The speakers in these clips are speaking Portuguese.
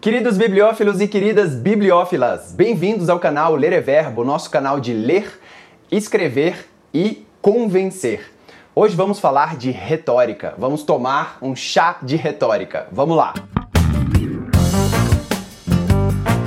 Queridos bibliófilos e queridas bibliófilas, bem-vindos ao canal Ler é Verbo, nosso canal de ler, escrever e convencer. Hoje vamos falar de retórica, vamos tomar um chá de retórica. Vamos lá!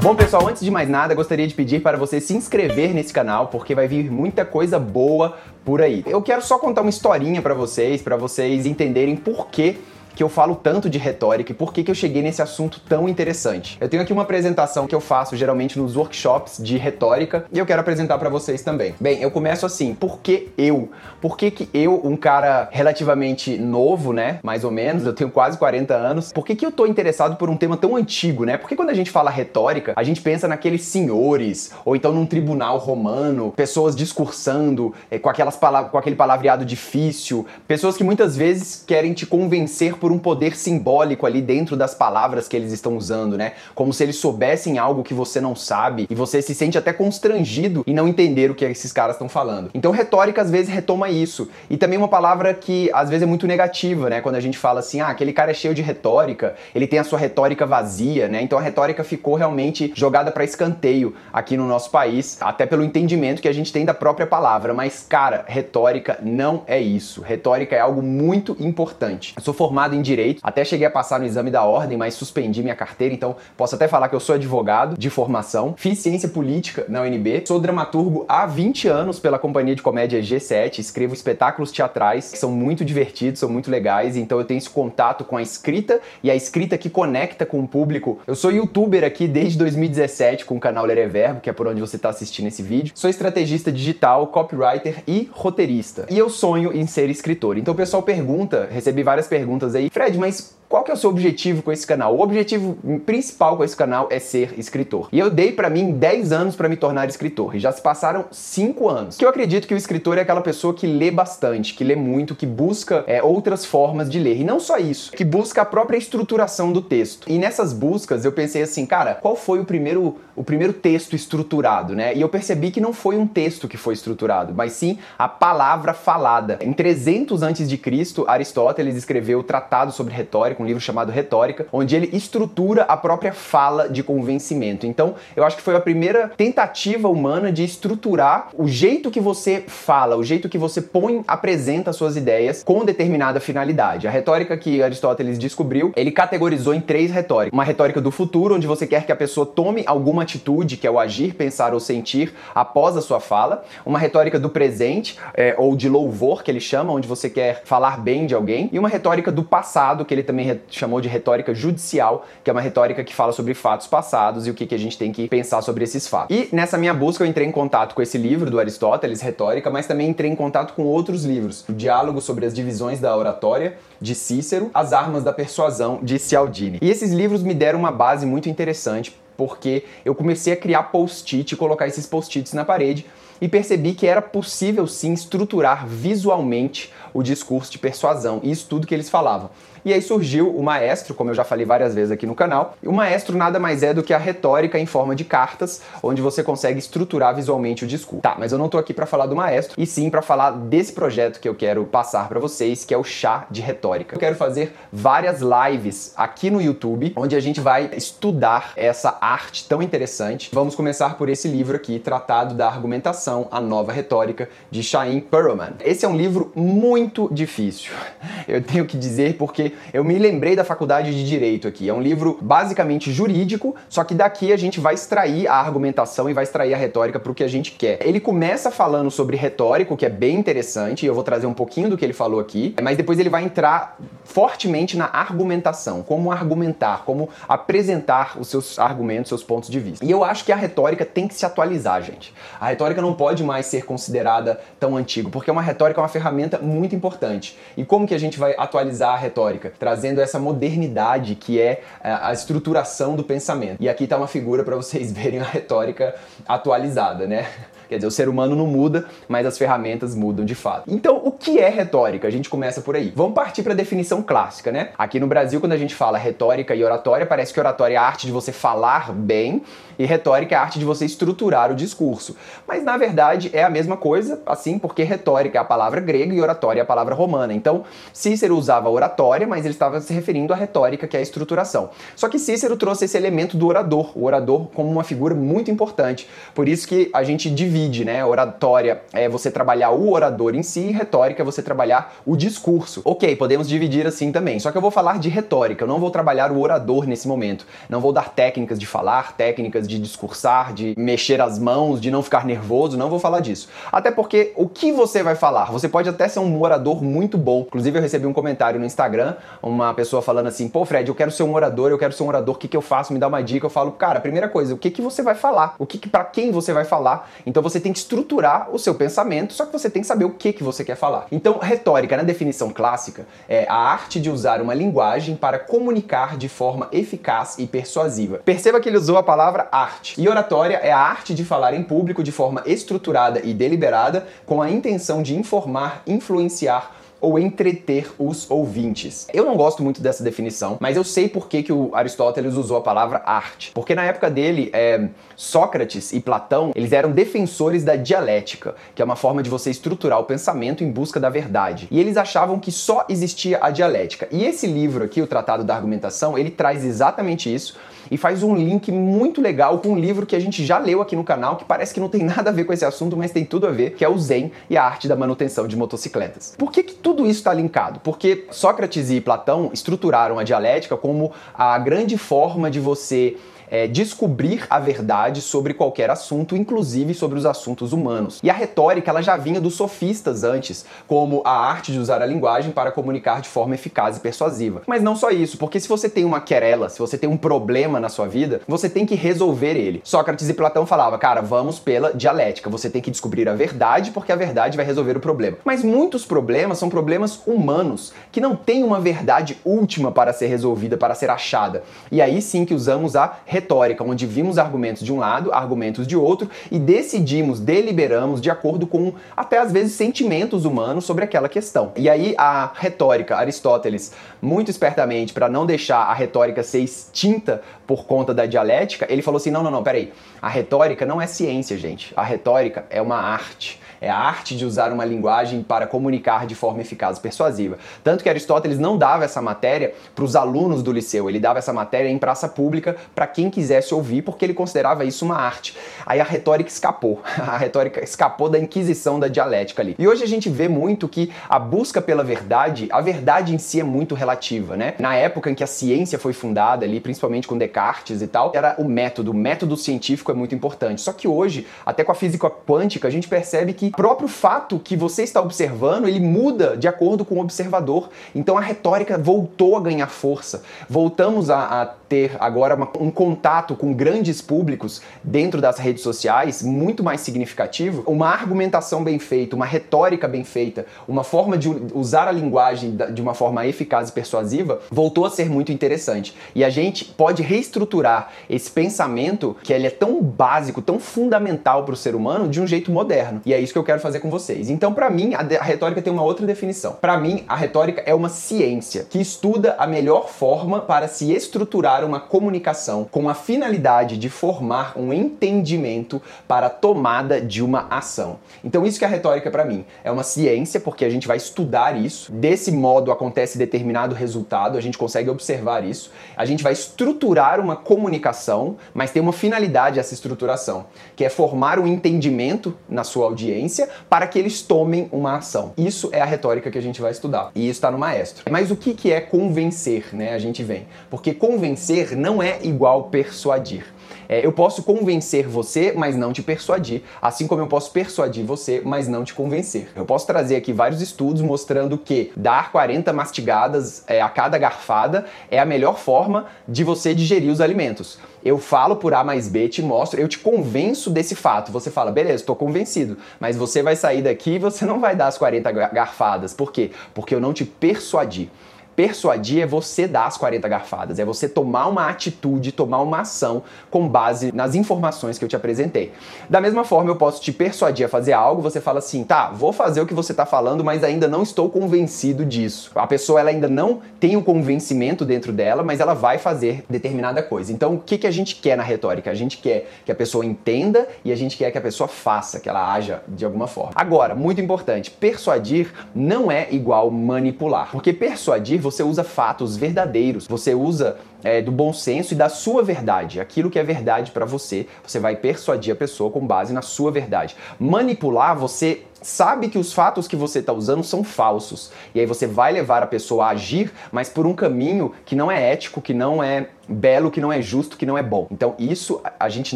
Bom, pessoal, antes de mais nada, gostaria de pedir para você se inscrever nesse canal, porque vai vir muita coisa boa por aí. Eu quero só contar uma historinha para vocês, para vocês entenderem por que que eu falo tanto de retórica e por que, que eu cheguei nesse assunto tão interessante. Eu tenho aqui uma apresentação que eu faço geralmente nos workshops de retórica e eu quero apresentar para vocês também. Bem, eu começo assim, por que eu? Por que, que eu, um cara relativamente novo, né, mais ou menos, eu tenho quase 40 anos, por que, que eu tô interessado por um tema tão antigo, né? Porque quando a gente fala retórica, a gente pensa naqueles senhores, ou então num tribunal romano, pessoas discursando é, com, aquelas com aquele palavreado difícil, pessoas que muitas vezes querem te convencer por um poder simbólico ali dentro das palavras que eles estão usando, né? Como se eles soubessem algo que você não sabe e você se sente até constrangido em não entender o que esses caras estão falando. Então, retórica às vezes retoma isso. E também uma palavra que às vezes é muito negativa, né? Quando a gente fala assim, ah, aquele cara é cheio de retórica, ele tem a sua retórica vazia, né? Então a retórica ficou realmente jogada para escanteio aqui no nosso país, até pelo entendimento que a gente tem da própria palavra. Mas, cara, retórica não é isso. Retórica é algo muito importante. Eu sou formado formado em direito, até cheguei a passar no exame da ordem, mas suspendi minha carteira, então posso até falar que eu sou advogado de formação, fiz ciência política na UNB, sou dramaturgo há 20 anos pela companhia de comédia G7, escrevo espetáculos teatrais que são muito divertidos, são muito legais, então eu tenho esse contato com a escrita e a escrita que conecta com o público. Eu sou youtuber aqui desde 2017 com o canal Ler é Verbo, que é por onde você está assistindo esse vídeo. Sou estrategista digital, copywriter e roteirista. E eu sonho em ser escritor. Então o pessoal pergunta, recebi várias perguntas aí aí, Fred, mas qual que é o seu objetivo com esse canal? O objetivo principal com esse canal é ser escritor. E eu dei para mim 10 anos para me tornar escritor. E já se passaram 5 anos. Que eu acredito que o escritor é aquela pessoa que lê bastante, que lê muito, que busca é, outras formas de ler. E não só isso, que busca a própria estruturação do texto. E nessas buscas eu pensei assim, cara, qual foi o primeiro, o primeiro texto estruturado, né? E eu percebi que não foi um texto que foi estruturado, mas sim a palavra falada. Em 300 antes de Cristo, Aristóteles escreveu o Tratado sobre Retórica um livro chamado Retórica, onde ele estrutura a própria fala de convencimento. Então, eu acho que foi a primeira tentativa humana de estruturar o jeito que você fala, o jeito que você põe, apresenta suas ideias com determinada finalidade. A retórica que Aristóteles descobriu, ele categorizou em três retóricas. Uma retórica do futuro, onde você quer que a pessoa tome alguma atitude, que é o agir, pensar ou sentir, após a sua fala. Uma retórica do presente, é, ou de louvor, que ele chama, onde você quer falar bem de alguém. E uma retórica do passado, que ele também chamou de retórica judicial, que é uma retórica que fala sobre fatos passados e o que, que a gente tem que pensar sobre esses fatos. E nessa minha busca eu entrei em contato com esse livro do Aristóteles, Retórica, mas também entrei em contato com outros livros. O Diálogo sobre as Divisões da Oratória, de Cícero, As Armas da Persuasão, de Cialdini. E esses livros me deram uma base muito interessante porque eu comecei a criar post-it e colocar esses post-its na parede e percebi que era possível sim estruturar visualmente o discurso de persuasão, e isso tudo que eles falavam. E aí surgiu o maestro, como eu já falei várias vezes aqui no canal. E o maestro nada mais é do que a retórica em forma de cartas, onde você consegue estruturar visualmente o discurso. Tá, mas eu não tô aqui para falar do maestro, e sim para falar desse projeto que eu quero passar para vocês, que é o chá de retórica. Eu quero fazer várias lives aqui no YouTube, onde a gente vai estudar essa arte tão interessante. Vamos começar por esse livro aqui, Tratado da Argumentação, a Nova Retórica, de Shain Perlman. Esse é um livro muito difícil. Eu tenho que dizer porque eu me lembrei da faculdade de Direito aqui. É um livro basicamente jurídico, só que daqui a gente vai extrair a argumentação e vai extrair a retórica para o que a gente quer. Ele começa falando sobre retórico, que é bem interessante, e eu vou trazer um pouquinho do que ele falou aqui, mas depois ele vai entrar fortemente na argumentação, como argumentar, como apresentar os seus argumentos, seus pontos de vista. E eu acho que a retórica tem que se atualizar, gente. A retórica não pode mais ser considerada tão antiga, porque uma retórica é uma ferramenta muito importante. E como que a gente vai atualizar a retórica? trazendo essa modernidade que é eh, a estruturação do pensamento. E aqui está uma figura para vocês verem a retórica atualizada, né? Quer dizer, o ser humano não muda, mas as ferramentas mudam de fato. Então, o que é retórica? A gente começa por aí. Vamos partir para a definição clássica, né? Aqui no Brasil, quando a gente fala retórica e oratória, parece que oratória é a arte de você falar bem e retórica é a arte de você estruturar o discurso. Mas na verdade é a mesma coisa, assim, porque retórica é a palavra grega e oratória é a palavra romana. Então, Cícero usava oratória, mas ele estava se referindo à retórica, que é a estruturação. Só que Cícero trouxe esse elemento do orador, o orador como uma figura muito importante. Por isso que a gente divide, né? Oratória é você trabalhar o orador em si, retórica é você trabalhar o discurso. Ok, podemos dividir assim também. Só que eu vou falar de retórica, eu não vou trabalhar o orador nesse momento. Não vou dar técnicas de falar, técnicas de discursar, de mexer as mãos, de não ficar nervoso, não vou falar disso. Até porque o que você vai falar? Você pode até ser um orador muito bom. Inclusive, eu recebi um comentário no Instagram, uma pessoa falando assim: pô, Fred, eu quero ser um orador, eu quero ser um orador, o que, que eu faço? Me dá uma dica. Eu falo, cara, primeira coisa, o que, que você vai falar? O que, que para quem você vai falar? Então você tem que estruturar o seu pensamento, só que você tem que saber o que, que você quer falar. Então, retórica, na definição clássica, é a arte de usar uma linguagem para comunicar de forma eficaz e persuasiva. Perceba que ele usou a palavra arte. E oratória é a arte de falar em público de forma estruturada e deliberada, com a intenção de informar, influenciar ou entreter os ouvintes. Eu não gosto muito dessa definição, mas eu sei por que, que o Aristóteles usou a palavra arte. Porque na época dele, é, Sócrates e Platão, eles eram defensores da dialética, que é uma forma de você estruturar o pensamento em busca da verdade. E eles achavam que só existia a dialética. E esse livro aqui, o Tratado da Argumentação, ele traz exatamente isso e faz um link muito legal com um livro que a gente já leu aqui no canal, que parece que não tem nada a ver com esse assunto, mas tem tudo a ver, que é o Zen e a arte da manutenção de motocicletas. Por que, que tudo isso está linkado? Porque Sócrates e Platão estruturaram a dialética como a grande forma de você é, descobrir a verdade sobre qualquer assunto, inclusive sobre os assuntos humanos. E a retórica ela já vinha dos sofistas antes, como a arte de usar a linguagem para comunicar de forma eficaz e persuasiva. Mas não só isso, porque se você tem uma querela, se você tem um problema na sua vida, você tem que resolver ele. Sócrates e Platão falavam, cara, vamos pela dialética, você tem que descobrir a verdade, porque a verdade vai resolver o problema. Mas muitos problemas são problemas humanos, que não têm uma verdade última para ser resolvida, para ser achada. E aí sim que usamos a retórica retórica, onde vimos argumentos de um lado, argumentos de outro e decidimos, deliberamos de acordo com até às vezes sentimentos humanos sobre aquela questão. E aí a retórica, Aristóteles, muito espertamente, para não deixar a retórica ser extinta por conta da dialética, ele falou assim: não, não, não, peraí. A retórica não é ciência, gente. A retórica é uma arte. É a arte de usar uma linguagem para comunicar de forma eficaz e persuasiva. Tanto que Aristóteles não dava essa matéria para os alunos do liceu, ele dava essa matéria em praça pública para quem quisesse ouvir, porque ele considerava isso uma arte. Aí a retórica escapou. A retórica escapou da inquisição da dialética ali. E hoje a gente vê muito que a busca pela verdade, a verdade em si é muito relativa, né? Na época em que a ciência foi fundada ali, principalmente com Descartes e tal, era o método. O método científico é muito importante. Só que hoje, até com a física quântica, a gente percebe que próprio fato que você está observando, ele muda de acordo com o observador. Então a retórica voltou a ganhar força. Voltamos a, a ter agora uma, um contato com grandes públicos dentro das redes sociais muito mais significativo. Uma argumentação bem feita, uma retórica bem feita, uma forma de usar a linguagem de uma forma eficaz e persuasiva voltou a ser muito interessante. E a gente pode reestruturar esse pensamento que ele é tão básico, tão fundamental para o ser humano de um jeito moderno. E é isso que eu quero fazer com vocês. Então, para mim, a, a retórica tem uma outra definição. Para mim, a retórica é uma ciência que estuda a melhor forma para se estruturar uma comunicação com a finalidade de formar um entendimento para a tomada de uma ação. Então, isso que é a retórica para mim. É uma ciência porque a gente vai estudar isso. Desse modo acontece determinado resultado, a gente consegue observar isso. A gente vai estruturar uma comunicação, mas tem uma finalidade essa estruturação, que é formar um entendimento na sua audiência para que eles tomem uma ação. Isso é a retórica que a gente vai estudar. E isso está no maestro. Mas o que, que é convencer, né? A gente vem. Porque convencer não é igual persuadir. É, eu posso convencer você, mas não te persuadir, assim como eu posso persuadir você, mas não te convencer. Eu posso trazer aqui vários estudos mostrando que dar 40 mastigadas é, a cada garfada é a melhor forma de você digerir os alimentos. Eu falo por A mais B, te mostro, eu te convenço desse fato. Você fala, beleza, estou convencido, mas você vai sair daqui e você não vai dar as 40 garfadas. Por quê? Porque eu não te persuadi. Persuadir é você dar as 40 garfadas, é você tomar uma atitude, tomar uma ação com base nas informações que eu te apresentei. Da mesma forma, eu posso te persuadir a fazer algo, você fala assim, tá, vou fazer o que você está falando, mas ainda não estou convencido disso. A pessoa ela ainda não tem o convencimento dentro dela, mas ela vai fazer determinada coisa. Então, o que, que a gente quer na retórica? A gente quer que a pessoa entenda e a gente quer que a pessoa faça, que ela haja de alguma forma. Agora, muito importante, persuadir não é igual manipular, porque persuadir você usa fatos verdadeiros, você usa é, do bom senso e da sua verdade, aquilo que é verdade para você, você vai persuadir a pessoa com base na sua verdade. Manipular, você sabe que os fatos que você está usando são falsos. E aí você vai levar a pessoa a agir, mas por um caminho que não é ético, que não é belo, que não é justo, que não é bom. Então isso a gente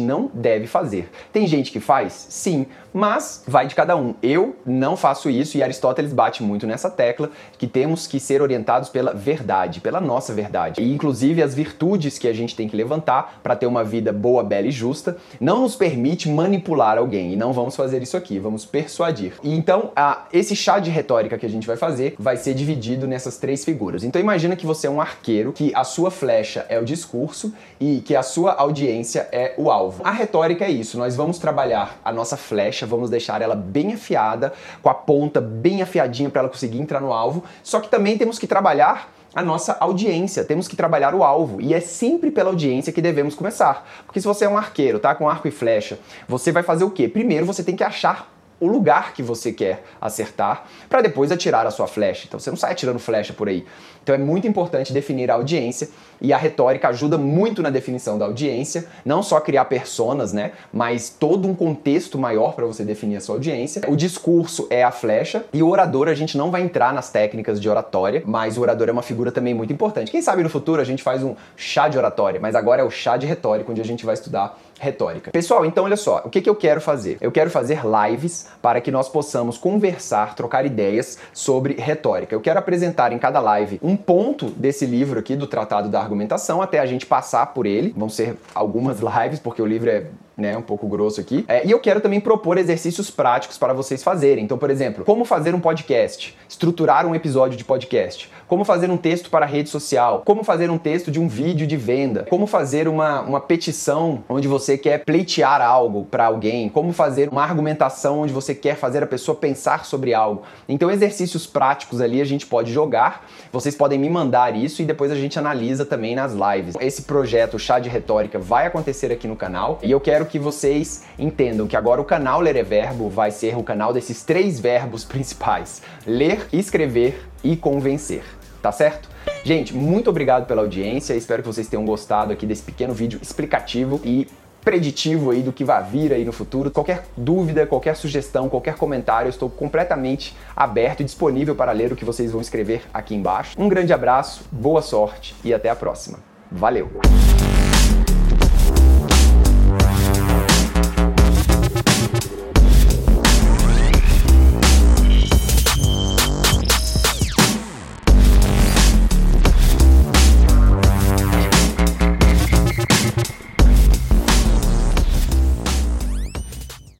não deve fazer. Tem gente que faz? Sim, mas vai de cada um. Eu não faço isso e Aristóteles bate muito nessa tecla que temos que ser orientados pela verdade, pela nossa verdade. E inclusive as virtudes que a gente tem que levantar para ter uma vida boa, bela e justa não nos permite manipular alguém e não vamos fazer isso aqui, vamos persuadir. E então, a, esse chá de retórica que a gente vai fazer vai ser dividido nessas três figuras. Então imagina que você é um arqueiro, que a sua flecha é o discurso e que a sua audiência é o alvo. A retórica é isso, nós vamos trabalhar a nossa flecha, vamos deixar ela bem afiada, com a ponta bem afiadinha para ela conseguir entrar no alvo, só que também temos que trabalhar a nossa audiência, temos que trabalhar o alvo e é sempre pela audiência que devemos começar. Porque se você é um arqueiro, tá, com arco e flecha, você vai fazer o quê? Primeiro você tem que achar o lugar que você quer acertar para depois atirar a sua flecha. Então você não sai atirando flecha por aí. Então é muito importante definir a audiência e a retórica ajuda muito na definição da audiência, não só criar personas, né, mas todo um contexto maior para você definir a sua audiência. O discurso é a flecha e o orador a gente não vai entrar nas técnicas de oratória, mas o orador é uma figura também muito importante. Quem sabe no futuro a gente faz um chá de oratória, mas agora é o chá de retórica onde a gente vai estudar retórica. Pessoal, então olha só, o que, que eu quero fazer? Eu quero fazer lives para que nós possamos conversar, trocar ideias sobre retórica. Eu quero apresentar em cada live um ponto desse livro aqui do Tratado da Argumentação até a gente passar por ele. Vão ser algumas lives, porque o livro é né, um pouco grosso aqui. É, e eu quero também propor exercícios práticos para vocês fazerem. Então, por exemplo, como fazer um podcast, estruturar um episódio de podcast, como fazer um texto para rede social, como fazer um texto de um vídeo de venda, como fazer uma, uma petição onde você quer pleitear algo para alguém, como fazer uma argumentação onde você quer fazer a pessoa pensar sobre algo. Então, exercícios práticos ali a gente pode jogar, vocês podem me mandar isso e depois a gente analisa também nas lives. Esse projeto Chá de Retórica vai acontecer aqui no canal e eu quero que vocês entendam que agora o canal Ler é Verbo vai ser o canal desses três verbos principais: ler, escrever e convencer. Tá certo? Gente, muito obrigado pela audiência. Espero que vocês tenham gostado aqui desse pequeno vídeo explicativo e preditivo aí do que vai vir aí no futuro. Qualquer dúvida, qualquer sugestão, qualquer comentário, eu estou completamente aberto e disponível para ler o que vocês vão escrever aqui embaixo. Um grande abraço, boa sorte e até a próxima. Valeu!